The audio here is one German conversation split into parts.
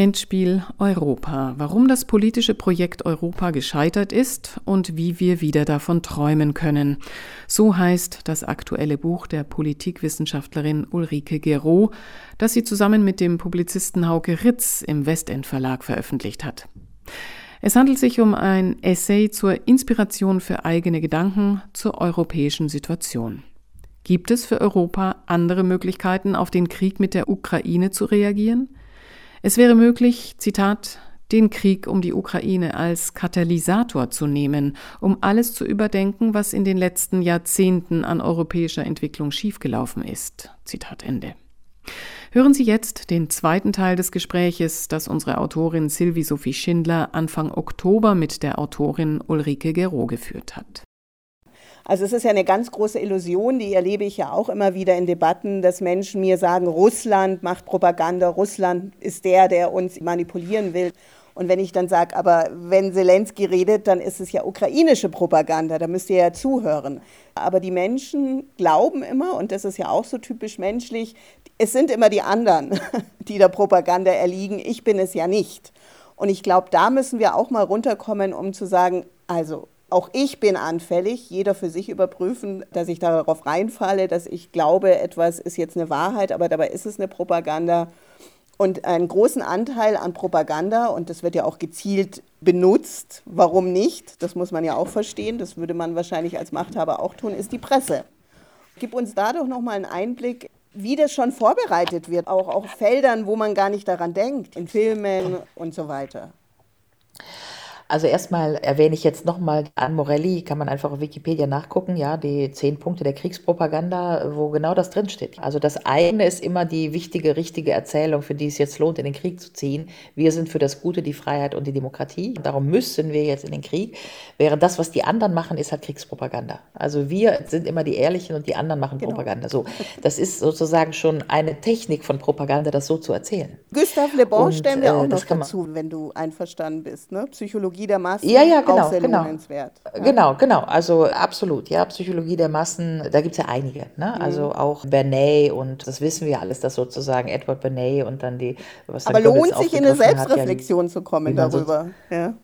Endspiel Europa. Warum das politische Projekt Europa gescheitert ist und wie wir wieder davon träumen können. So heißt das aktuelle Buch der Politikwissenschaftlerin Ulrike Gero, das sie zusammen mit dem Publizisten Hauke Ritz im Westend Verlag veröffentlicht hat. Es handelt sich um ein Essay zur Inspiration für eigene Gedanken zur europäischen Situation. Gibt es für Europa andere Möglichkeiten, auf den Krieg mit der Ukraine zu reagieren? Es wäre möglich, Zitat, den Krieg um die Ukraine als Katalysator zu nehmen, um alles zu überdenken, was in den letzten Jahrzehnten an europäischer Entwicklung schiefgelaufen ist. Zitat Ende. Hören Sie jetzt den zweiten Teil des Gespräches, das unsere Autorin Sylvie Sophie Schindler Anfang Oktober mit der Autorin Ulrike Gero geführt hat. Also es ist ja eine ganz große Illusion, die erlebe ich ja auch immer wieder in Debatten, dass Menschen mir sagen, Russland macht Propaganda, Russland ist der, der uns manipulieren will. Und wenn ich dann sage, aber wenn Zelensky redet, dann ist es ja ukrainische Propaganda, da müsst ihr ja zuhören. Aber die Menschen glauben immer, und das ist ja auch so typisch menschlich, es sind immer die anderen, die der Propaganda erliegen, ich bin es ja nicht. Und ich glaube, da müssen wir auch mal runterkommen, um zu sagen, also auch ich bin anfällig, jeder für sich überprüfen, dass ich darauf reinfalle, dass ich glaube, etwas ist jetzt eine Wahrheit, aber dabei ist es eine Propaganda. Und einen großen Anteil an Propaganda, und das wird ja auch gezielt benutzt, warum nicht, das muss man ja auch verstehen, das würde man wahrscheinlich als Machthaber auch tun, ist die Presse. Gib uns da doch nochmal einen Einblick, wie das schon vorbereitet wird, auch auf Feldern, wo man gar nicht daran denkt, in Filmen und so weiter. Also erstmal erwähne ich jetzt nochmal an Morelli, kann man einfach auf Wikipedia nachgucken, ja, die zehn Punkte der Kriegspropaganda, wo genau das drinsteht. Also das eine ist immer die wichtige, richtige Erzählung, für die es jetzt lohnt, in den Krieg zu ziehen. Wir sind für das Gute, die Freiheit und die Demokratie. Darum müssen wir jetzt in den Krieg. Während das, was die anderen machen, ist halt Kriegspropaganda. Also wir sind immer die Ehrlichen und die anderen machen genau. Propaganda. So, das ist sozusagen schon eine Technik von Propaganda, das so zu erzählen. Gustav Le Bon stellen wir auch äh, noch dazu, wenn du einverstanden bist, ne? Psychologie Psychologie der Massen ja, ja, genau, auch sehr genau. lohnenswert. Ja. Genau, genau. Also absolut, ja, Psychologie der Massen, da gibt es ja einige. Ne? Mhm. Also auch Bernet und das wissen wir alles, das sozusagen Edward Bernet und dann die, was Aber lohnt sich in eine Selbstreflexion hat, ja, zu kommen darüber. So, ja.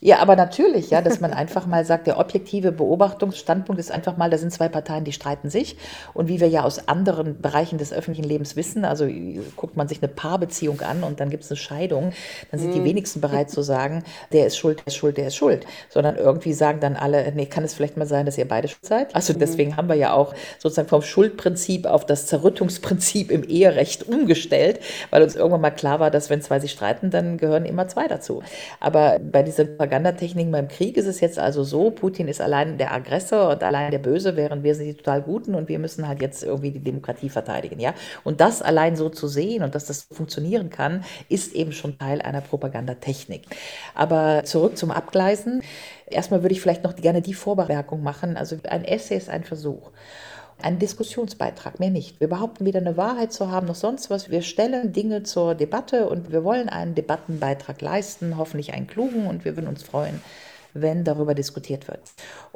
Ja, aber natürlich, ja, dass man einfach mal sagt, der objektive Beobachtungsstandpunkt ist einfach mal, da sind zwei Parteien, die streiten sich. Und wie wir ja aus anderen Bereichen des öffentlichen Lebens wissen, also guckt man sich eine Paarbeziehung an und dann gibt es eine Scheidung, dann sind die mhm. wenigsten bereit zu sagen, der ist schuld, der ist schuld, der ist schuld. Sondern irgendwie sagen dann alle, nee, kann es vielleicht mal sein, dass ihr beide schuld seid? Also mhm. deswegen haben wir ja auch sozusagen vom Schuldprinzip auf das Zerrüttungsprinzip im Eherecht umgestellt, weil uns irgendwann mal klar war, dass wenn zwei sich streiten, dann gehören immer zwei dazu. Aber bei dieser Propagandatechniken beim Krieg ist es jetzt also so, Putin ist allein der Aggressor und allein der Böse, während wir sind die total Guten und wir müssen halt jetzt irgendwie die Demokratie verteidigen, ja. Und das allein so zu sehen und dass das funktionieren kann, ist eben schon Teil einer Propagandatechnik. Aber zurück zum Abgleisen. Erstmal würde ich vielleicht noch gerne die Vorbemerkung machen. Also ein Essay ist ein Versuch ein Diskussionsbeitrag, mehr nicht. Wir behaupten weder eine Wahrheit zu haben noch sonst was. Wir stellen Dinge zur Debatte und wir wollen einen Debattenbeitrag leisten, hoffentlich einen klugen und wir würden uns freuen, wenn darüber diskutiert wird.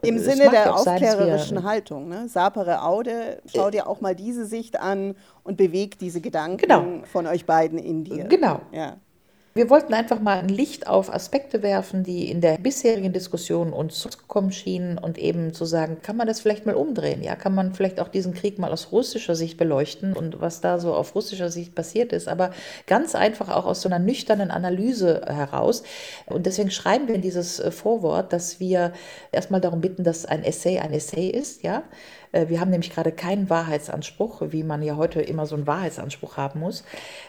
Im es Sinne der aufklärerischen sein, Haltung. Ne? Sapere Aude, schau dir auch mal diese Sicht an und bewegt diese Gedanken genau. von euch beiden in dir. Genau. Ja. Wir wollten einfach mal ein Licht auf Aspekte werfen, die in der bisherigen Diskussion uns zurückkommen schienen und eben zu sagen, kann man das vielleicht mal umdrehen? Ja, kann man vielleicht auch diesen Krieg mal aus russischer Sicht beleuchten und was da so auf russischer Sicht passiert ist, aber ganz einfach auch aus so einer nüchternen Analyse heraus. Und deswegen schreiben wir in dieses äh, Vorwort, dass wir erstmal darum bitten, dass ein Essay ein Essay ist, ja wir haben nämlich gerade keinen Wahrheitsanspruch, wie man ja heute immer so einen Wahrheitsanspruch haben muss.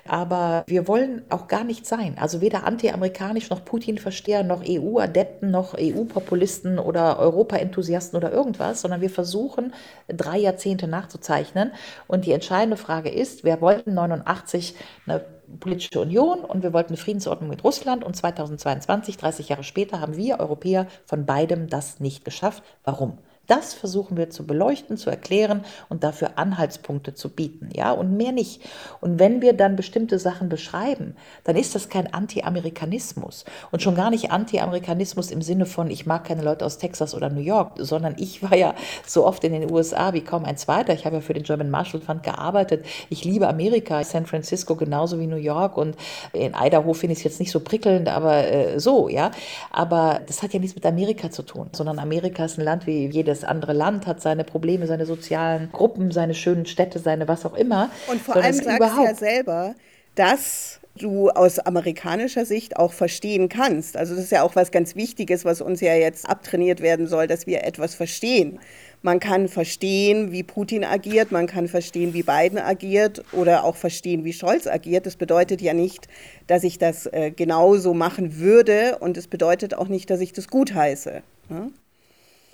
Aber wir wollen auch gar nicht sein. Also weder anti-amerikanisch noch Putin-Versteher noch EU-Adepten noch EU-Populisten oder Europa-Enthusiasten oder irgendwas, sondern wir versuchen, drei Jahrzehnte nachzuzeichnen. Und die entscheidende Frage ist, wir wollten 89 eine politische Union und wir wollten eine Friedensordnung mit Russland und 2022, 30 Jahre später, haben wir Europäer von beidem das nicht geschafft. Warum? Das versuchen wir zu beleuchten, zu erklären und dafür Anhaltspunkte zu bieten, ja, und mehr nicht. Und wenn wir dann bestimmte Sachen beschreiben, dann ist das kein Anti-Amerikanismus und schon gar nicht Anti-Amerikanismus im Sinne von, ich mag keine Leute aus Texas oder New York, sondern ich war ja so oft in den USA wie kaum ein zweiter. Ich habe ja für den German Marshall Fund gearbeitet. Ich liebe Amerika, San Francisco genauso wie New York und in Idaho finde ich es jetzt nicht so prickelnd, aber äh, so, ja. Aber das hat ja nichts mit Amerika zu tun, sondern Amerika ist ein Land wie jedes jedes andere Land hat seine Probleme, seine sozialen Gruppen, seine schönen Städte, seine was auch immer. Und vor allem sagst du ja selber, dass du aus amerikanischer Sicht auch verstehen kannst. Also das ist ja auch was ganz Wichtiges, was uns ja jetzt abtrainiert werden soll, dass wir etwas verstehen. Man kann verstehen, wie Putin agiert, man kann verstehen, wie Biden agiert oder auch verstehen, wie Scholz agiert. Das bedeutet ja nicht, dass ich das äh, genauso machen würde und es bedeutet auch nicht, dass ich das gutheiße. Ja?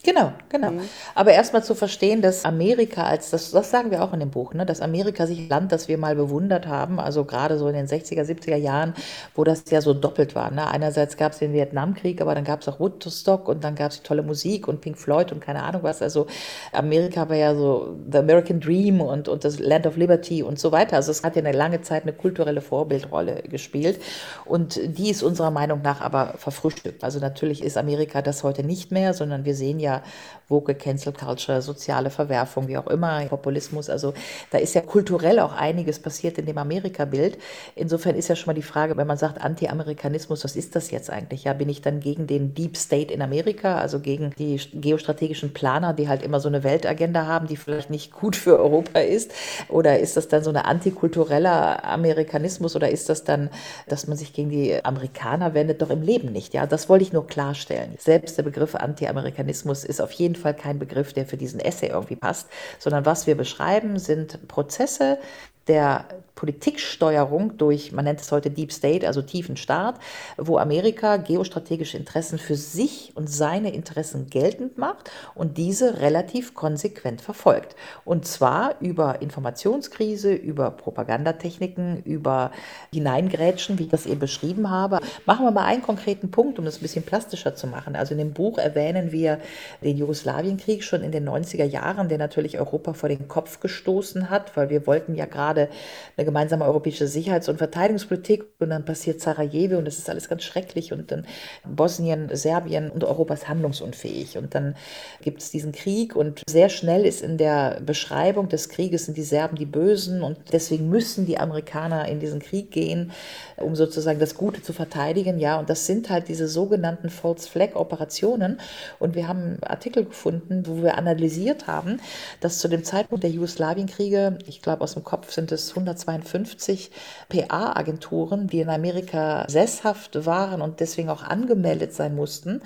Genau, genau. Mhm. Aber erstmal zu verstehen, dass Amerika als, das, das sagen wir auch in dem Buch, ne, dass Amerika sich ein Land, das wir mal bewundert haben, also gerade so in den 60er, 70er Jahren, wo das ja so doppelt war. Ne? Einerseits gab es den Vietnamkrieg, aber dann gab es auch Woodstock und dann gab es tolle Musik und Pink Floyd und keine Ahnung was. Also Amerika war ja so The American Dream und, und das Land of Liberty und so weiter. Also es hat ja eine lange Zeit eine kulturelle Vorbildrolle gespielt und die ist unserer Meinung nach aber verfrühstückt. Also natürlich ist Amerika das heute nicht mehr, sondern wir sehen ja, ja Woke, Cancel Culture, soziale Verwerfung, wie auch immer, Populismus. Also da ist ja kulturell auch einiges passiert in dem Amerika-Bild. Insofern ist ja schon mal die Frage, wenn man sagt Anti-Amerikanismus, was ist das jetzt eigentlich? Ja, bin ich dann gegen den Deep State in Amerika, also gegen die geostrategischen Planer, die halt immer so eine Weltagenda haben, die vielleicht nicht gut für Europa ist? Oder ist das dann so eine antikultureller Amerikanismus oder ist das dann, dass man sich gegen die Amerikaner wendet? Doch im Leben nicht. Ja, das wollte ich nur klarstellen. Selbst der Begriff Anti-Amerikanismus Rassismus ist auf jeden Fall kein Begriff, der für diesen Essay irgendwie passt, sondern was wir beschreiben, sind Prozesse der Politiksteuerung durch, man nennt es heute Deep State, also tiefen Staat, wo Amerika geostrategische Interessen für sich und seine Interessen geltend macht und diese relativ konsequent verfolgt. Und zwar über Informationskrise, über Propagandatechniken, über Hineingrätschen, wie ich das eben beschrieben habe. Machen wir mal einen konkreten Punkt, um das ein bisschen plastischer zu machen. Also in dem Buch erwähnen wir den Jugoslawienkrieg schon in den 90er Jahren, der natürlich Europa vor den Kopf gestoßen hat, weil wir wollten ja gerade eine gemeinsame europäische Sicherheits- und Verteidigungspolitik und dann passiert Sarajevo und das ist alles ganz schrecklich und dann Bosnien, Serbien und Europa ist handlungsunfähig und dann gibt es diesen Krieg und sehr schnell ist in der Beschreibung des Krieges sind die Serben die Bösen und deswegen müssen die Amerikaner in diesen Krieg gehen, um sozusagen das Gute zu verteidigen, ja und das sind halt diese sogenannten False Flag Operationen und wir haben Artikel gefunden, wo wir analysiert haben, dass zu dem Zeitpunkt der Jugoslawienkriege, ich glaube aus dem Kopf sind es 102 52 PA-Agenturen, die in Amerika sesshaft waren und deswegen auch angemeldet sein mussten.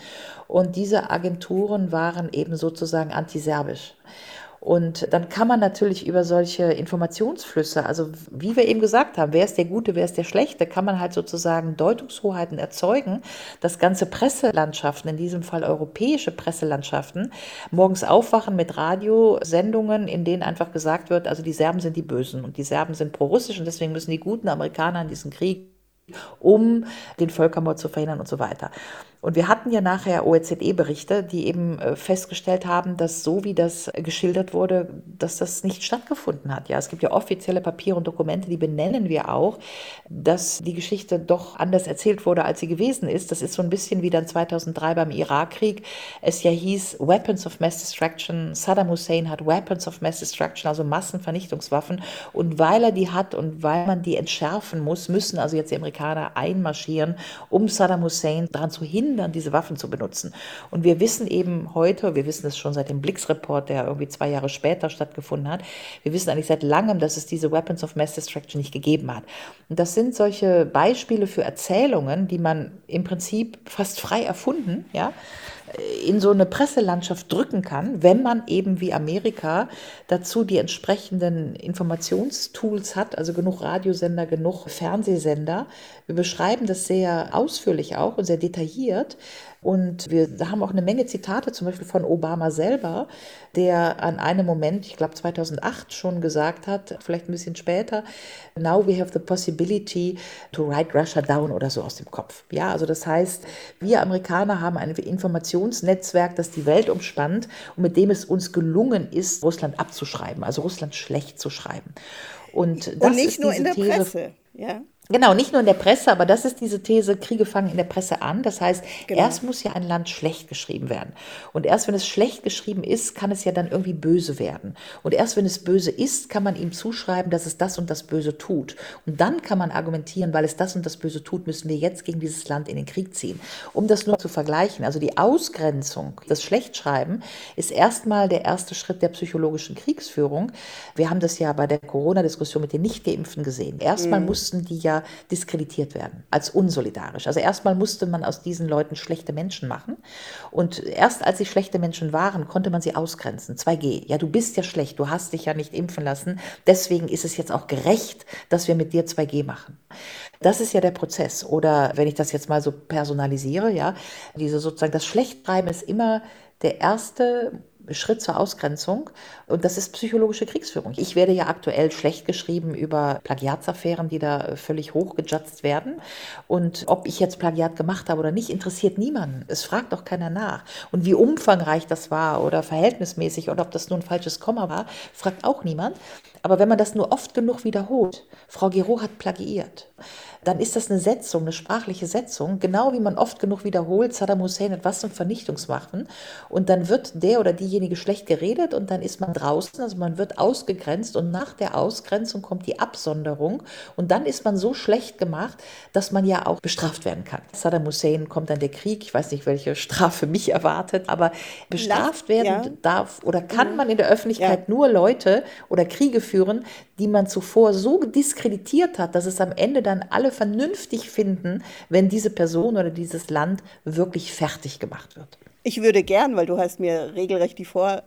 Und diese Agenturen waren eben sozusagen antiserbisch. Und dann kann man natürlich über solche Informationsflüsse, also wie wir eben gesagt haben, wer ist der Gute, wer ist der Schlechte, kann man halt sozusagen Deutungshoheiten erzeugen, dass ganze Presselandschaften, in diesem Fall europäische Presselandschaften, morgens aufwachen mit Radiosendungen, in denen einfach gesagt wird, also die Serben sind die Bösen und die Serben sind pro-russisch und deswegen müssen die guten Amerikaner in diesen Krieg um den Völkermord zu verhindern und so weiter. Und wir hatten ja nachher OECD-Berichte, die eben äh, festgestellt haben, dass so wie das geschildert wurde, dass das nicht stattgefunden hat. Ja, es gibt ja offizielle Papiere und Dokumente, die benennen wir auch, dass die Geschichte doch anders erzählt wurde, als sie gewesen ist. Das ist so ein bisschen wie dann 2003 beim Irakkrieg. Es ja hieß Weapons of Mass Destruction. Saddam Hussein hat Weapons of Mass Destruction, also Massenvernichtungswaffen. Und weil er die hat und weil man die entschärfen muss, müssen also jetzt die Amerikaner einmarschieren, um Saddam Hussein daran zu hindern, hindern, diese Waffen zu benutzen. Und wir wissen eben heute, wir wissen es schon seit dem Blix-Report, der irgendwie zwei Jahre später stattgefunden hat, wir wissen eigentlich seit langem, dass es diese Weapons of Mass Destruction nicht gegeben hat. Und das sind solche Beispiele für Erzählungen, die man im Prinzip fast frei erfunden, ja, in so eine Presselandschaft drücken kann, wenn man eben wie Amerika dazu die entsprechenden Informationstools hat, also genug Radiosender, genug Fernsehsender. Wir beschreiben das sehr ausführlich auch und sehr detailliert, und wir haben auch eine Menge Zitate, zum Beispiel von Obama selber, der an einem Moment, ich glaube 2008 schon gesagt hat, vielleicht ein bisschen später, now we have the possibility to write Russia down oder so aus dem Kopf. Ja, also das heißt, wir Amerikaner haben Information Informationsnetzwerk, das die Welt umspannt und mit dem es uns gelungen ist, Russland abzuschreiben, also Russland schlecht zu schreiben. Und, das und nicht nur in der These, Presse. Ja. Genau, nicht nur in der Presse, aber das ist diese These, Kriege fangen in der Presse an. Das heißt, genau. erst muss ja ein Land schlecht geschrieben werden. Und erst wenn es schlecht geschrieben ist, kann es ja dann irgendwie böse werden. Und erst wenn es böse ist, kann man ihm zuschreiben, dass es das und das Böse tut. Und dann kann man argumentieren, weil es das und das Böse tut, müssen wir jetzt gegen dieses Land in den Krieg ziehen. Um das nur zu vergleichen, also die Ausgrenzung, das Schlechtschreiben ist erstmal der erste Schritt der psychologischen Kriegsführung. Wir haben das ja bei der Corona-Diskussion mit den Nichtgeimpften gesehen. Erstmal mhm. mussten die ja diskreditiert werden, als unsolidarisch. Also erstmal musste man aus diesen Leuten schlechte Menschen machen. Und erst als sie schlechte Menschen waren, konnte man sie ausgrenzen. 2G, ja, du bist ja schlecht, du hast dich ja nicht impfen lassen. Deswegen ist es jetzt auch gerecht, dass wir mit dir 2G machen. Das ist ja der Prozess. Oder wenn ich das jetzt mal so personalisiere, ja, diese sozusagen, das Schlechtschreiben ist immer der erste Schritt zur Ausgrenzung. Und das ist psychologische Kriegsführung. Ich werde ja aktuell schlecht geschrieben über Plagiatsaffären, die da völlig hochgejudged werden. Und ob ich jetzt Plagiat gemacht habe oder nicht, interessiert niemanden. Es fragt doch keiner nach. Und wie umfangreich das war oder verhältnismäßig oder ob das nur ein falsches Komma war, fragt auch niemand. Aber wenn man das nur oft genug wiederholt, Frau Giro hat plagiiert, dann ist das eine Setzung, eine sprachliche Setzung, genau wie man oft genug wiederholt, Saddam Hussein hat was zum Vernichtungswaffen und dann wird der oder diejenige schlecht geredet und dann ist man draußen, also man wird ausgegrenzt und nach der Ausgrenzung kommt die Absonderung und dann ist man so schlecht gemacht, dass man ja auch bestraft werden kann. Saddam Hussein kommt dann der Krieg, ich weiß nicht, welche Strafe mich erwartet, aber bestraft werden ja. darf oder kann mhm. man in der Öffentlichkeit ja. nur Leute oder Kriege führen, die man zuvor so diskreditiert hat, dass es am Ende dann alle vernünftig finden, wenn diese Person oder dieses Land wirklich fertig gemacht wird. Ich würde gern, weil du hast mir regelrecht die Vorlage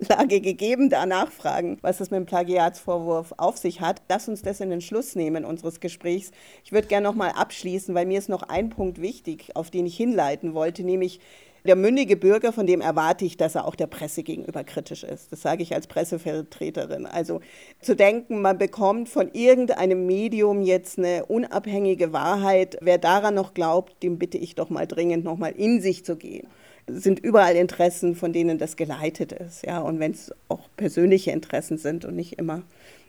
gegeben, da nachfragen, was es mit dem Plagiatsvorwurf auf sich hat. Lass uns das in den Schluss nehmen unseres Gesprächs. Ich würde gerne noch mal abschließen, weil mir ist noch ein Punkt wichtig, auf den ich hinleiten wollte, nämlich der mündige Bürger, von dem erwarte ich, dass er auch der Presse gegenüber kritisch ist. Das sage ich als Pressevertreterin. Also zu denken, man bekommt von irgendeinem Medium jetzt eine unabhängige Wahrheit, wer daran noch glaubt, dem bitte ich doch mal dringend noch mal in sich zu gehen. Es sind überall Interessen, von denen das geleitet ist, ja, und wenn es auch persönliche Interessen sind und nicht immer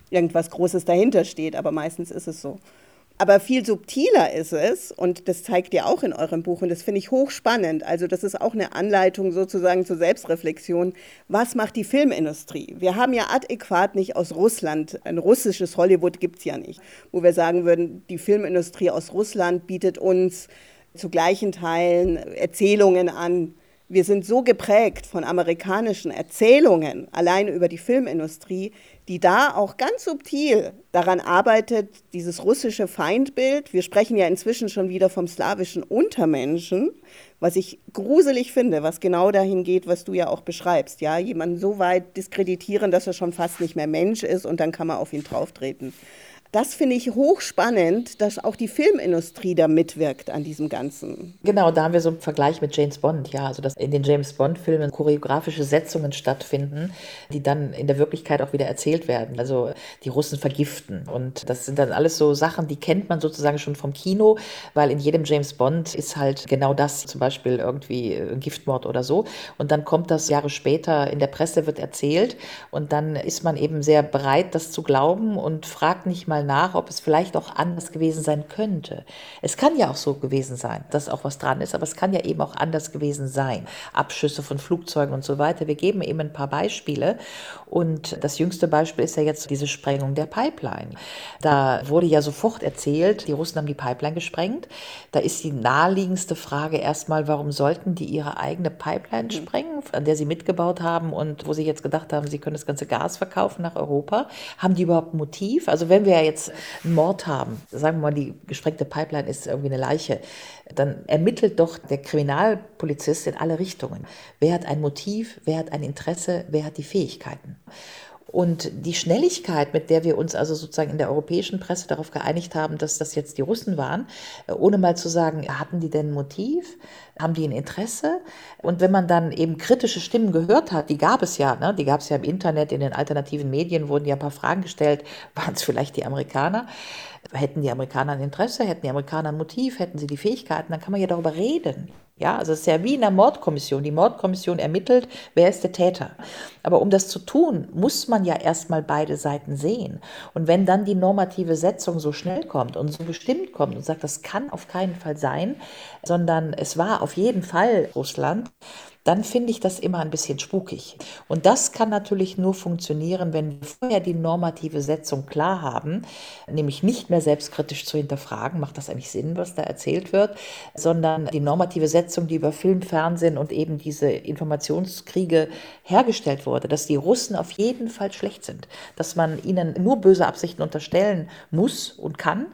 irgendwas Großes dahinter steht, aber meistens ist es so. Aber viel subtiler ist es, und das zeigt ihr auch in eurem Buch, und das finde ich hochspannend. Also, das ist auch eine Anleitung sozusagen zur Selbstreflexion. Was macht die Filmindustrie? Wir haben ja adäquat nicht aus Russland, ein russisches Hollywood gibt es ja nicht, wo wir sagen würden, die Filmindustrie aus Russland bietet uns zu gleichen Teilen Erzählungen an, wir sind so geprägt von amerikanischen Erzählungen, allein über die Filmindustrie, die da auch ganz subtil daran arbeitet, dieses russische Feindbild, wir sprechen ja inzwischen schon wieder vom slawischen Untermenschen, was ich gruselig finde, was genau dahin geht, was du ja auch beschreibst, ja, jemanden so weit diskreditieren, dass er schon fast nicht mehr Mensch ist und dann kann man auf ihn drauftreten das finde ich hochspannend, dass auch die Filmindustrie da mitwirkt an diesem Ganzen. Genau, da haben wir so einen Vergleich mit James Bond, ja, also dass in den James Bond-Filmen choreografische Setzungen stattfinden, die dann in der Wirklichkeit auch wieder erzählt werden. Also die Russen vergiften. Und das sind dann alles so Sachen, die kennt man sozusagen schon vom Kino, weil in jedem James Bond ist halt genau das, zum Beispiel irgendwie ein Giftmord oder so. Und dann kommt das Jahre später in der Presse, wird erzählt und dann ist man eben sehr bereit, das zu glauben und fragt nicht mal, mal nach, ob es vielleicht auch anders gewesen sein könnte. Es kann ja auch so gewesen sein, dass auch was dran ist, aber es kann ja eben auch anders gewesen sein. Abschüsse von Flugzeugen und so weiter. Wir geben eben ein paar Beispiele. Und das jüngste Beispiel ist ja jetzt diese Sprengung der Pipeline. Da wurde ja sofort erzählt, die Russen haben die Pipeline gesprengt. Da ist die naheliegendste Frage erstmal, warum sollten die ihre eigene Pipeline mhm. sprengen, an der sie mitgebaut haben und wo sie jetzt gedacht haben, sie können das ganze Gas verkaufen nach Europa? Haben die überhaupt ein Motiv? Also wenn wir ja jetzt einen Mord haben, sagen wir mal, die gesprengte Pipeline ist irgendwie eine Leiche, dann ermittelt doch der Kriminalpolizist in alle Richtungen. Wer hat ein Motiv, wer hat ein Interesse, wer hat die Fähigkeiten? Und die Schnelligkeit, mit der wir uns also sozusagen in der europäischen Presse darauf geeinigt haben, dass das jetzt die Russen waren, ohne mal zu sagen, hatten die denn ein Motiv? Haben die ein Interesse? Und wenn man dann eben kritische Stimmen gehört hat, die gab es ja, ne? die gab es ja im Internet, in den alternativen Medien wurden ja ein paar Fragen gestellt, waren es vielleicht die Amerikaner? Hätten die Amerikaner ein Interesse, hätten die Amerikaner ein Motiv, hätten sie die Fähigkeiten, dann kann man ja darüber reden. Ja, also es ist ja wie in der Mordkommission. Die Mordkommission ermittelt, wer ist der Täter. Aber um das zu tun, muss man ja erstmal beide Seiten sehen. Und wenn dann die normative Setzung so schnell kommt und so bestimmt kommt und sagt, das kann auf keinen Fall sein, sondern es war auf jeden Fall Russland, dann finde ich das immer ein bisschen spukig. Und das kann natürlich nur funktionieren, wenn wir vorher die normative Setzung klar haben, nämlich nicht mehr selbstkritisch zu hinterfragen, macht das eigentlich Sinn, was da erzählt wird, sondern die normative Setzung, die über Film, Fernsehen und eben diese Informationskriege hergestellt wurde, dass die Russen auf jeden Fall schlecht sind, dass man ihnen nur böse Absichten unterstellen muss und kann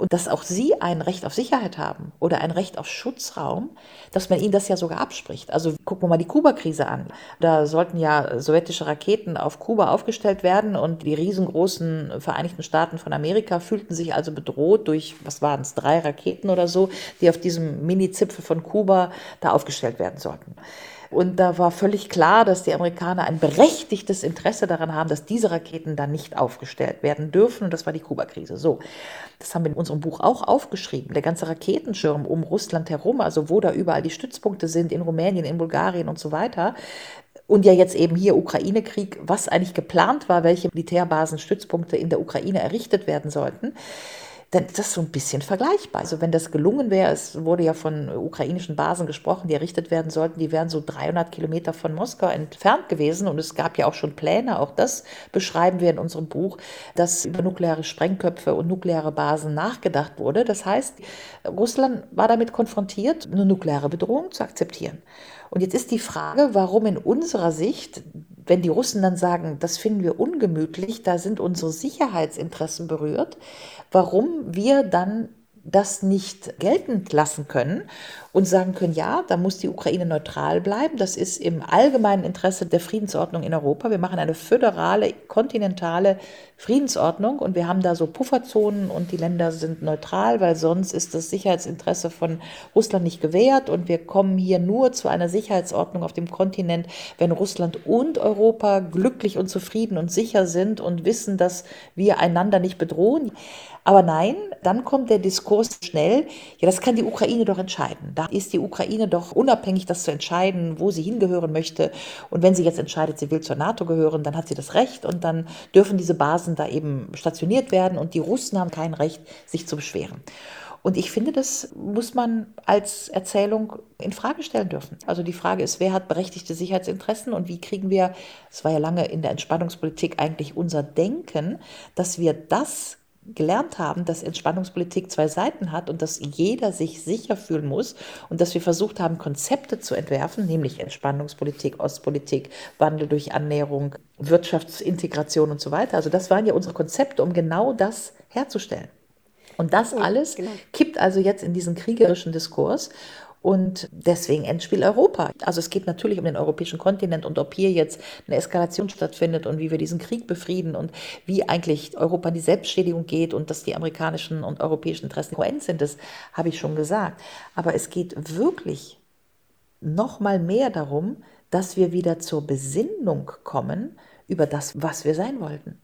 und dass auch sie ein Recht auf Sicherheit haben oder ein Recht auf Schutzraum, dass man ihnen das ja sogar abspricht. Also gucken wir mal die Kuba-Krise an. Da sollten ja sowjetische Raketen auf Kuba aufgestellt werden und die riesengroßen Vereinigten Staaten von Amerika fühlten sich also bedroht durch, was waren es, drei Raketen oder so, die auf diesem Mini-Zipfel von Kuba da aufgestellt werden sollten. Und da war völlig klar, dass die Amerikaner ein berechtigtes Interesse daran haben, dass diese Raketen dann nicht aufgestellt werden dürfen. Und das war die Kuba-Krise. So, das haben wir in unserem Buch auch aufgeschrieben. Der ganze Raketenschirm um Russland herum, also wo da überall die Stützpunkte sind, in Rumänien, in Bulgarien und so weiter. Und ja jetzt eben hier Ukraine-Krieg, was eigentlich geplant war, welche Militärbasen, Stützpunkte in der Ukraine errichtet werden sollten dann ist das so ein bisschen vergleichbar. Also wenn das gelungen wäre, es wurde ja von ukrainischen Basen gesprochen, die errichtet werden sollten, die wären so 300 Kilometer von Moskau entfernt gewesen und es gab ja auch schon Pläne, auch das beschreiben wir in unserem Buch, dass über nukleare Sprengköpfe und nukleare Basen nachgedacht wurde. Das heißt, Russland war damit konfrontiert, eine nukleare Bedrohung zu akzeptieren. Und jetzt ist die Frage, warum in unserer Sicht, wenn die Russen dann sagen, das finden wir ungemütlich, da sind unsere Sicherheitsinteressen berührt, warum wir dann das nicht geltend lassen können und sagen können, ja, da muss die Ukraine neutral bleiben. Das ist im allgemeinen Interesse der Friedensordnung in Europa. Wir machen eine föderale, kontinentale Friedensordnung und wir haben da so Pufferzonen und die Länder sind neutral, weil sonst ist das Sicherheitsinteresse von Russland nicht gewährt und wir kommen hier nur zu einer Sicherheitsordnung auf dem Kontinent, wenn Russland und Europa glücklich und zufrieden und sicher sind und wissen, dass wir einander nicht bedrohen. Aber nein, dann kommt der Diskurs schnell, ja, das kann die Ukraine doch entscheiden. Da ist die Ukraine doch unabhängig, das zu entscheiden, wo sie hingehören möchte. Und wenn sie jetzt entscheidet, sie will zur NATO gehören, dann hat sie das Recht und dann dürfen diese Basen da eben stationiert werden und die Russen haben kein Recht, sich zu beschweren. Und ich finde, das muss man als Erzählung in Frage stellen dürfen. Also die Frage ist, wer hat berechtigte Sicherheitsinteressen und wie kriegen wir, es war ja lange in der Entspannungspolitik eigentlich unser Denken, dass wir das gelernt haben, dass Entspannungspolitik zwei Seiten hat und dass jeder sich sicher fühlen muss und dass wir versucht haben, Konzepte zu entwerfen, nämlich Entspannungspolitik, Ostpolitik, Wandel durch Annäherung, Wirtschaftsintegration und so weiter. Also das waren ja unsere Konzepte, um genau das herzustellen. Und das alles genau. kippt also jetzt in diesen kriegerischen Diskurs und deswegen Endspiel Europa. Also es geht natürlich um den europäischen Kontinent und ob hier jetzt eine Eskalation stattfindet und wie wir diesen Krieg befrieden und wie eigentlich Europa in die Selbstschädigung geht und dass die amerikanischen und europäischen Interessen kohärent sind, das habe ich schon gesagt. Aber es geht wirklich noch mal mehr darum, dass wir wieder zur Besinnung kommen über das, was wir sein wollten.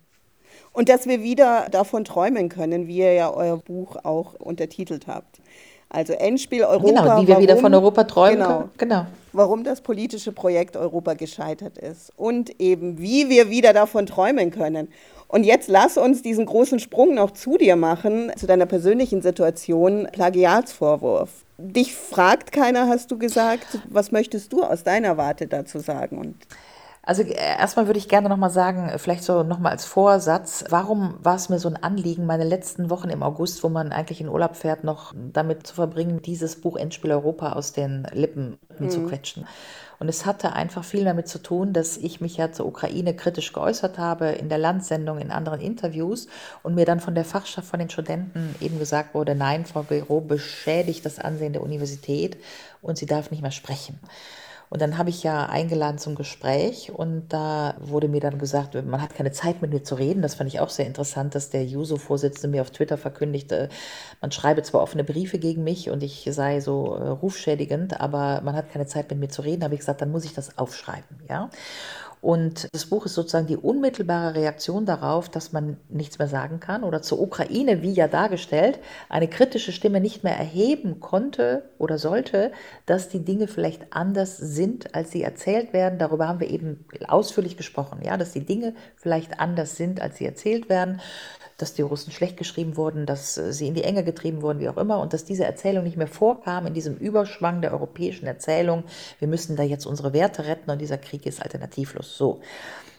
Und dass wir wieder davon träumen können, wie ihr ja euer Buch auch untertitelt habt. Also Endspiel Europa. Genau, wie wir warum, wieder von Europa träumen genau, können. Genau. Warum das politische Projekt Europa gescheitert ist und eben wie wir wieder davon träumen können. Und jetzt lass uns diesen großen Sprung noch zu dir machen, zu deiner persönlichen Situation, Plagiatsvorwurf. Dich fragt keiner, hast du gesagt. Was möchtest du aus deiner Warte dazu sagen? Und also äh, erstmal würde ich gerne nochmal sagen, vielleicht so nochmal als Vorsatz, warum war es mir so ein Anliegen, meine letzten Wochen im August, wo man eigentlich in Urlaub fährt, noch damit zu verbringen, dieses Buch Endspiel Europa aus den Lippen mhm. zu quetschen. Und es hatte einfach viel damit zu tun, dass ich mich ja zur Ukraine kritisch geäußert habe in der Landsendung, in anderen Interviews und mir dann von der Fachschaft, von den Studenten eben gesagt wurde, nein, Frau Gero beschädigt das Ansehen der Universität und sie darf nicht mehr sprechen. Und dann habe ich ja eingeladen zum Gespräch und da wurde mir dann gesagt, man hat keine Zeit mit mir zu reden. Das fand ich auch sehr interessant, dass der Juso-Vorsitzende mir auf Twitter verkündigte, man schreibe zwar offene Briefe gegen mich und ich sei so äh, rufschädigend, aber man hat keine Zeit mit mir zu reden. Da habe ich gesagt, dann muss ich das aufschreiben, ja. Und das Buch ist sozusagen die unmittelbare Reaktion darauf, dass man nichts mehr sagen kann oder zur Ukraine, wie ja dargestellt, eine kritische Stimme nicht mehr erheben konnte oder sollte, dass die Dinge vielleicht anders sind, als sie erzählt werden. Darüber haben wir eben ausführlich gesprochen, ja, dass die Dinge vielleicht anders sind, als sie erzählt werden dass die Russen schlecht geschrieben wurden, dass äh, sie in die Enge getrieben wurden, wie auch immer, und dass diese Erzählung nicht mehr vorkam in diesem Überschwang der europäischen Erzählung, wir müssen da jetzt unsere Werte retten und dieser Krieg ist alternativlos. So.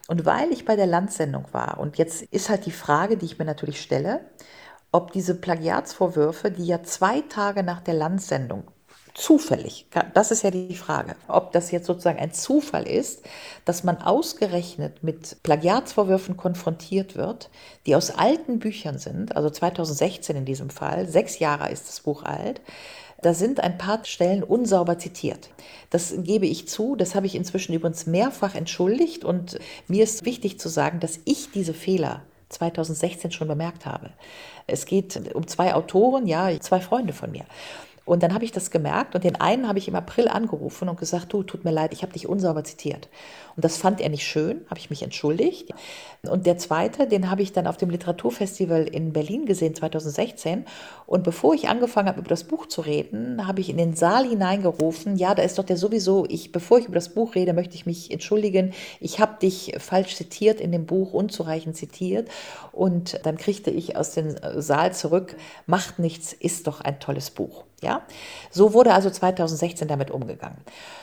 Und weil ich bei der Landsendung war, und jetzt ist halt die Frage, die ich mir natürlich stelle, ob diese Plagiatsvorwürfe, die ja zwei Tage nach der Landsendung zufällig? Das ist ja die Frage. Ob das jetzt sozusagen ein Zufall ist, dass man ausgerechnet mit Plagiatsvorwürfen konfrontiert wird, die aus alten Büchern sind, also 2016 in diesem Fall, sechs Jahre ist das Buch alt. Da sind ein paar Stellen unsauber zitiert. Das gebe ich zu. Das habe ich inzwischen übrigens mehrfach entschuldigt. Und mir ist wichtig zu sagen, dass ich diese Fehler 2016 schon bemerkt habe. Es geht um zwei Autoren, ja, zwei Freunde von mir. Und dann habe ich das gemerkt und den einen habe ich im April angerufen und gesagt, du, tut mir leid, ich habe dich unsauber zitiert. Und das fand er nicht schön, habe ich mich entschuldigt. Und der zweite, den habe ich dann auf dem Literaturfestival in Berlin gesehen 2016. Und bevor ich angefangen habe, über das Buch zu reden, habe ich in den Saal hineingerufen, ja, da ist doch der sowieso, ich, bevor ich über das Buch rede, möchte ich mich entschuldigen. Ich habe dich falsch zitiert in dem Buch, unzureichend zitiert. Und dann kriegte ich aus dem Saal zurück, macht nichts, ist doch ein tolles Buch. Ja, so wurde also 2016 damit umgegangen.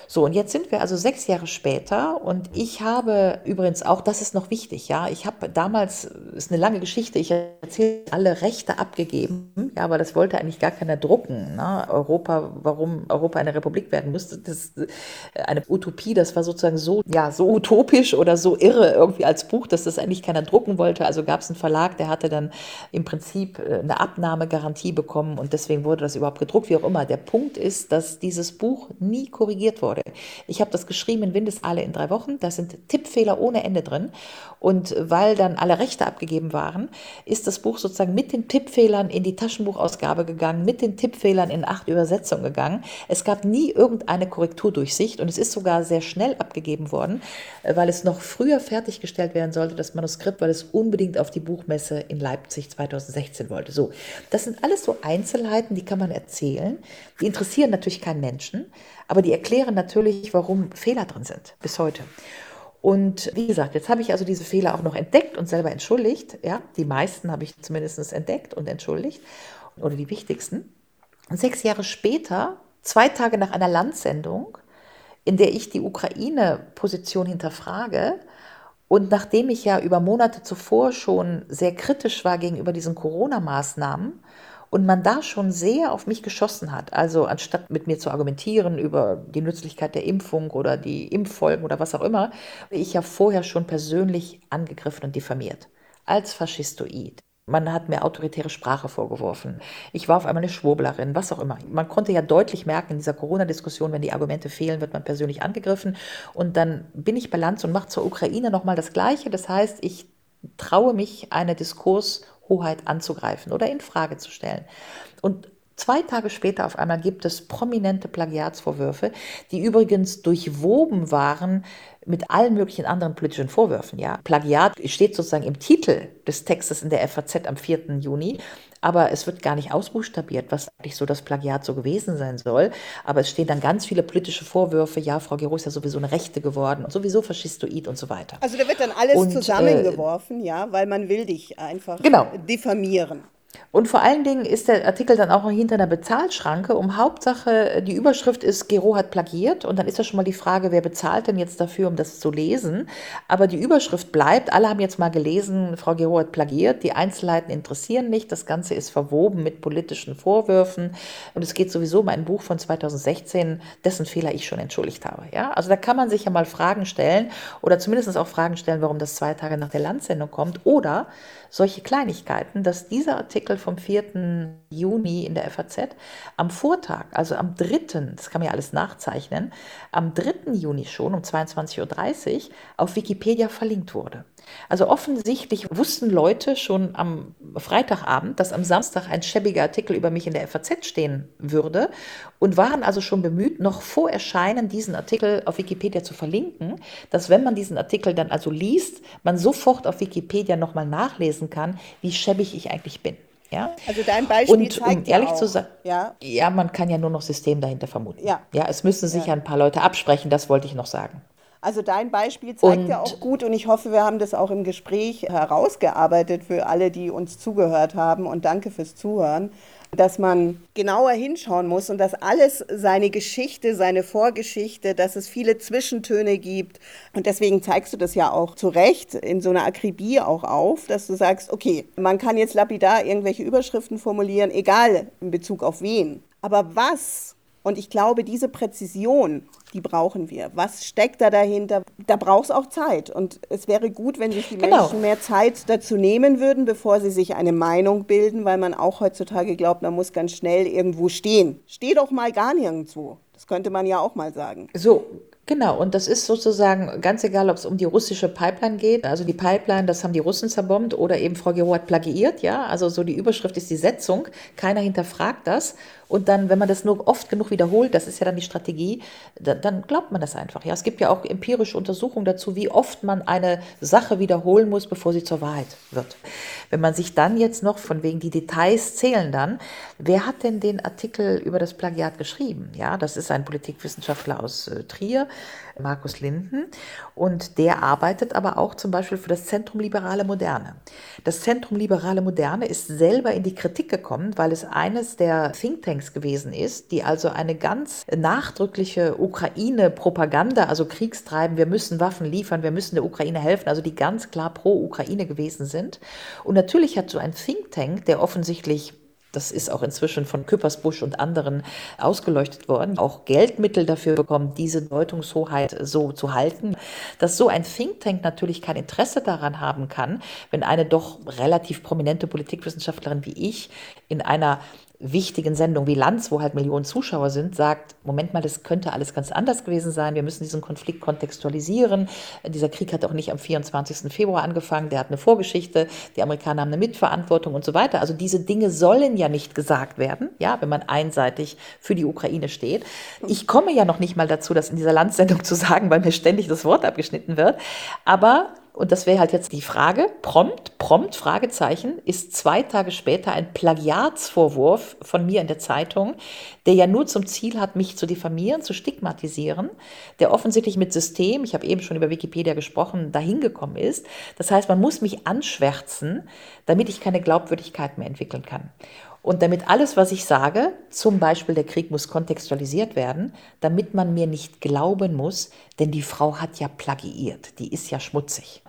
So, und jetzt sind wir also sechs Jahre später und ich habe übrigens auch, das ist noch wichtig, ja, ich habe damals, ist eine lange Geschichte, ich erzähle alle Rechte abgegeben, ja, aber das wollte eigentlich gar keiner drucken. Ne? Europa, warum Europa eine Republik werden musste, das ist eine Utopie, das war sozusagen so, ja, so utopisch oder so irre irgendwie als Buch, dass das eigentlich keiner drucken wollte. Also gab es einen Verlag, der hatte dann im Prinzip äh, eine Abnahmegarantie bekommen und deswegen wurde das überhaupt gedruckt, wie auch immer. Der Punkt ist, dass dieses Buch nie korrigiert wurde. Ich habe das geschrieben in Windesaale in drei Wochen. Da sind Tippfehler ohne Ende drin. Und weil dann alle Rechte abgegeben waren, ist das Buch sozusagen mit den Tippfehlern in die Taschenbuchausgabe gegangen, mit den Tippfehlern in acht Übersetzungen gegangen. Es gab nie irgendeine Korrekturdurchsicht und es ist sogar sehr schnell abgegeben worden, weil es noch früher fertiggestellt werden sollte, das Manuskript, weil es unbedingt auf die Buchmesse in Leipzig 2016 wollte. So, das sind alles so Einzelheiten, die kann man erzählen. Die interessieren natürlich keinen Menschen, aber die erklären natürlich, warum Fehler drin sind bis heute. Und wie gesagt, jetzt habe ich also diese Fehler auch noch entdeckt und selber entschuldigt. Ja, die meisten habe ich zumindest entdeckt und entschuldigt oder die wichtigsten. Und sechs Jahre später, zwei Tage nach einer Landsendung, in der ich die Ukraine-Position hinterfrage und nachdem ich ja über Monate zuvor schon sehr kritisch war gegenüber diesen Corona-Maßnahmen und man da schon sehr auf mich geschossen hat. Also anstatt mit mir zu argumentieren über die Nützlichkeit der Impfung oder die Impffolgen oder was auch immer, ich ja vorher schon persönlich angegriffen und diffamiert. Als Faschistoid. Man hat mir autoritäre Sprache vorgeworfen. Ich war auf einmal eine Schwurblerin, was auch immer. Man konnte ja deutlich merken in dieser Corona-Diskussion, wenn die Argumente fehlen, wird man persönlich angegriffen. Und dann bin ich bei Lanz und mache zur Ukraine nochmal das Gleiche. Das heißt, ich traue mich einer Diskurs- Hoheit anzugreifen oder in Frage zu stellen. Und Zwei Tage später auf einmal gibt es prominente Plagiatsvorwürfe, die übrigens durchwoben waren mit allen möglichen anderen politischen Vorwürfen. Ja, Plagiat steht sozusagen im Titel des Textes in der FAZ am 4. Juni, aber es wird gar nicht ausbuchstabiert, was eigentlich so das Plagiat so gewesen sein soll. Aber es stehen dann ganz viele politische Vorwürfe. Ja, Frau Gero ist ja sowieso eine Rechte geworden und sowieso faschistoid und so weiter. Also da wird dann alles und, zusammengeworfen, äh, ja, weil man will dich einfach genau. diffamieren. Und vor allen Dingen ist der Artikel dann auch noch hinter einer Bezahlschranke. Um Hauptsache, die Überschrift ist, Gero hat plagiert. Und dann ist ja schon mal die Frage, wer bezahlt denn jetzt dafür, um das zu lesen? Aber die Überschrift bleibt. Alle haben jetzt mal gelesen, Frau Gero hat plagiert. Die Einzelheiten interessieren nicht. Das Ganze ist verwoben mit politischen Vorwürfen. Und es geht sowieso um ein Buch von 2016, dessen Fehler ich schon entschuldigt habe. Ja? Also da kann man sich ja mal Fragen stellen oder zumindest auch Fragen stellen, warum das zwei Tage nach der Landsendung kommt. Oder solche Kleinigkeiten, dass dieser Artikel vom 4. Juni in der FAZ am Vortag, also am 3., das kann man ja alles nachzeichnen, am 3. Juni schon um 22.30 Uhr auf Wikipedia verlinkt wurde. Also offensichtlich wussten Leute schon am Freitagabend, dass am Samstag ein schäbiger Artikel über mich in der FAZ stehen würde und waren also schon bemüht, noch vor Erscheinen diesen Artikel auf Wikipedia zu verlinken, dass wenn man diesen Artikel dann also liest, man sofort auf Wikipedia nochmal nachlesen kann, wie schäbig ich eigentlich bin. Ja? Also dein Beispiel und um ehrlich ja zu sein, ja? ja, man kann ja nur noch System dahinter vermuten. Ja, ja es müssen sich ja. ein paar Leute absprechen, das wollte ich noch sagen. Also dein Beispiel zeigt und, ja auch gut und ich hoffe, wir haben das auch im Gespräch herausgearbeitet für alle, die uns zugehört haben und danke fürs Zuhören, dass man genauer hinschauen muss und dass alles seine Geschichte, seine Vorgeschichte, dass es viele Zwischentöne gibt. Und deswegen zeigst du das ja auch zu Recht in so einer Akribie auch auf, dass du sagst, okay, man kann jetzt lapidar irgendwelche Überschriften formulieren, egal in Bezug auf wen, aber was und ich glaube, diese Präzision, die brauchen wir. Was steckt da dahinter? Da braucht es auch Zeit. Und es wäre gut, wenn sich die genau. Menschen mehr Zeit dazu nehmen würden, bevor sie sich eine Meinung bilden, weil man auch heutzutage glaubt, man muss ganz schnell irgendwo stehen. Steh doch mal gar nirgendwo. Das könnte man ja auch mal sagen. So, Genau, und das ist sozusagen ganz egal, ob es um die russische Pipeline geht. Also die Pipeline, das haben die Russen zerbombt oder eben Frau Gero hat plagiiert, ja. Also so die Überschrift ist die Setzung. Keiner hinterfragt das. Und dann, wenn man das nur oft genug wiederholt, das ist ja dann die Strategie, dann, dann glaubt man das einfach. Ja, es gibt ja auch empirische Untersuchungen dazu, wie oft man eine Sache wiederholen muss, bevor sie zur Wahrheit wird. Wenn man sich dann jetzt noch von wegen die Details zählen dann, wer hat denn den Artikel über das Plagiat geschrieben? Ja, das ist ein Politikwissenschaftler aus äh, Trier, Markus Linden. Und der arbeitet aber auch zum Beispiel für das Zentrum Liberale Moderne. Das Zentrum Liberale Moderne ist selber in die Kritik gekommen, weil es eines der Thinktanks gewesen ist, die also eine ganz nachdrückliche Ukraine-Propaganda, also Kriegstreiben, wir müssen Waffen liefern, wir müssen der Ukraine helfen, also die ganz klar pro Ukraine gewesen sind. Und natürlich hat so ein Think Tank, der offensichtlich das ist auch inzwischen von Küppersbusch und anderen ausgeleuchtet worden, auch Geldmittel dafür bekommen, diese Deutungshoheit so zu halten, dass so ein Think Tank natürlich kein Interesse daran haben kann, wenn eine doch relativ prominente Politikwissenschaftlerin wie ich in einer wichtigen Sendung wie Lanz, wo halt Millionen Zuschauer sind, sagt, Moment mal, das könnte alles ganz anders gewesen sein. Wir müssen diesen Konflikt kontextualisieren. Dieser Krieg hat auch nicht am 24. Februar angefangen, der hat eine Vorgeschichte, die Amerikaner haben eine Mitverantwortung und so weiter. Also diese Dinge sollen ja nicht gesagt werden, ja, wenn man einseitig für die Ukraine steht. Ich komme ja noch nicht mal dazu, das in dieser Landsendung zu sagen, weil mir ständig das Wort abgeschnitten wird. Aber und das wäre halt jetzt die Frage, prompt, prompt, Fragezeichen, ist zwei Tage später ein Plagiatsvorwurf von mir in der Zeitung, der ja nur zum Ziel hat, mich zu diffamieren, zu stigmatisieren, der offensichtlich mit System, ich habe eben schon über Wikipedia gesprochen, dahin gekommen ist. Das heißt, man muss mich anschwärzen, damit ich keine Glaubwürdigkeit mehr entwickeln kann. Und damit alles, was ich sage, zum Beispiel der Krieg muss kontextualisiert werden, damit man mir nicht glauben muss, denn die Frau hat ja plagiiert, die ist ja schmutzig.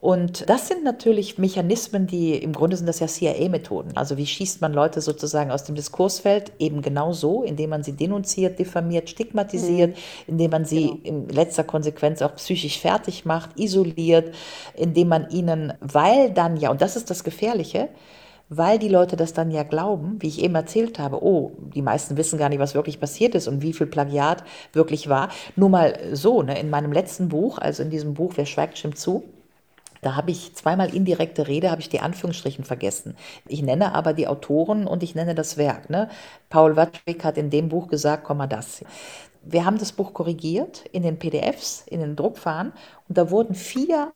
Und das sind natürlich Mechanismen, die im Grunde sind das ja CIA-Methoden. Also wie schießt man Leute sozusagen aus dem Diskursfeld? Eben genau so, indem man sie denunziert, diffamiert, stigmatisiert, mhm. indem man sie genau. in letzter Konsequenz auch psychisch fertig macht, isoliert, indem man ihnen, weil dann ja, und das ist das Gefährliche, weil die Leute das dann ja glauben, wie ich eben erzählt habe, oh, die meisten wissen gar nicht, was wirklich passiert ist und wie viel Plagiat wirklich war. Nur mal so, ne, in meinem letzten Buch, also in diesem Buch Wer schweigt, stimmt zu, da habe ich zweimal indirekte Rede, habe ich die Anführungsstrichen vergessen. Ich nenne aber die Autoren und ich nenne das Werk. Ne? Paul Watschwig hat in dem Buch gesagt, komm mal das. Wir haben das Buch korrigiert in den PDFs, in den Druckfahren und da wurden vier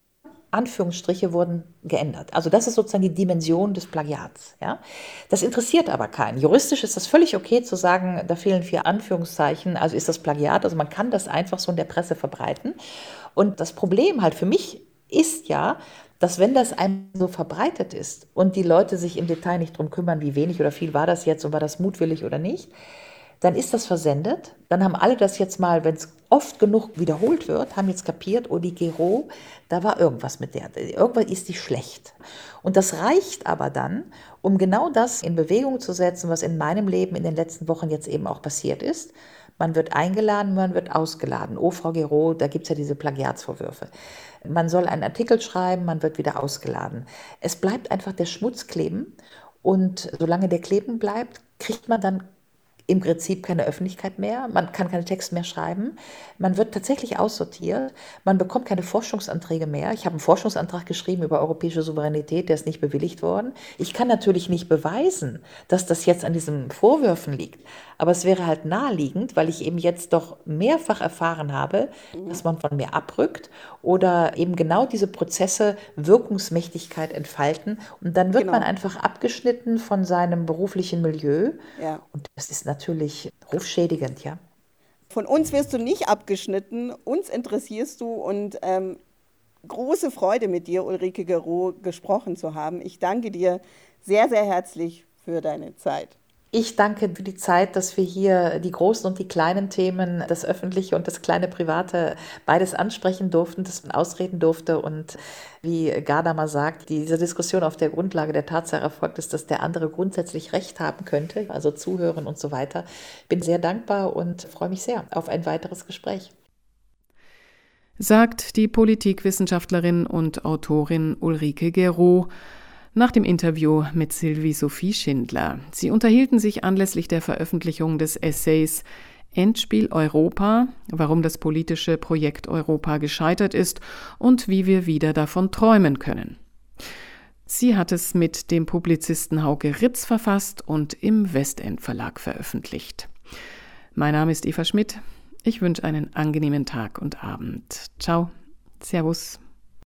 Anführungsstriche wurden geändert. Also das ist sozusagen die Dimension des Plagiats. Ja? Das interessiert aber keinen. Juristisch ist das völlig okay zu sagen, da fehlen vier Anführungszeichen, also ist das Plagiat. Also man kann das einfach so in der Presse verbreiten. Und das Problem halt für mich ist ja, dass wenn das einem so verbreitet ist und die Leute sich im Detail nicht drum kümmern, wie wenig oder viel war das jetzt und war das mutwillig oder nicht, dann ist das versendet. Dann haben alle das jetzt mal, wenn es oft genug wiederholt wird, haben jetzt kapiert, oh, die Gero, da war irgendwas mit der. Irgendwas ist die schlecht. Und das reicht aber dann, um genau das in Bewegung zu setzen, was in meinem Leben in den letzten Wochen jetzt eben auch passiert ist. Man wird eingeladen, man wird ausgeladen. Oh, Frau Gero, da gibt es ja diese Plagiatsvorwürfe. Man soll einen Artikel schreiben, man wird wieder ausgeladen. Es bleibt einfach der Schmutz kleben. Und solange der kleben bleibt, kriegt man dann im Prinzip keine Öffentlichkeit mehr, man kann keine Texte mehr schreiben, man wird tatsächlich aussortiert, man bekommt keine Forschungsanträge mehr. Ich habe einen Forschungsantrag geschrieben über europäische Souveränität, der ist nicht bewilligt worden. Ich kann natürlich nicht beweisen, dass das jetzt an diesen Vorwürfen liegt, aber es wäre halt naheliegend, weil ich eben jetzt doch mehrfach erfahren habe, dass man von mir abrückt oder eben genau diese Prozesse Wirkungsmächtigkeit entfalten und dann wird genau. man einfach abgeschnitten von seinem beruflichen Milieu ja. und das ist natürlich rufschädigend, ja. Von uns wirst du nicht abgeschnitten, uns interessierst du und ähm, große Freude mit dir, Ulrike Gero, gesprochen zu haben. Ich danke dir sehr, sehr herzlich für deine Zeit. Ich danke für die Zeit, dass wir hier die großen und die kleinen Themen, das Öffentliche und das kleine Private, beides ansprechen durften, dass man ausreden durfte. Und wie Gadamer sagt, diese Diskussion auf der Grundlage der Tatsache erfolgt ist, dass der andere grundsätzlich Recht haben könnte, also zuhören und so weiter. Bin sehr dankbar und freue mich sehr auf ein weiteres Gespräch. Sagt die Politikwissenschaftlerin und Autorin Ulrike Gero nach dem Interview mit Sylvie Sophie Schindler. Sie unterhielten sich anlässlich der Veröffentlichung des Essays Endspiel Europa, warum das politische Projekt Europa gescheitert ist und wie wir wieder davon träumen können. Sie hat es mit dem Publizisten Hauke Ritz verfasst und im Westend Verlag veröffentlicht. Mein Name ist Eva Schmidt. Ich wünsche einen angenehmen Tag und Abend. Ciao. Servus.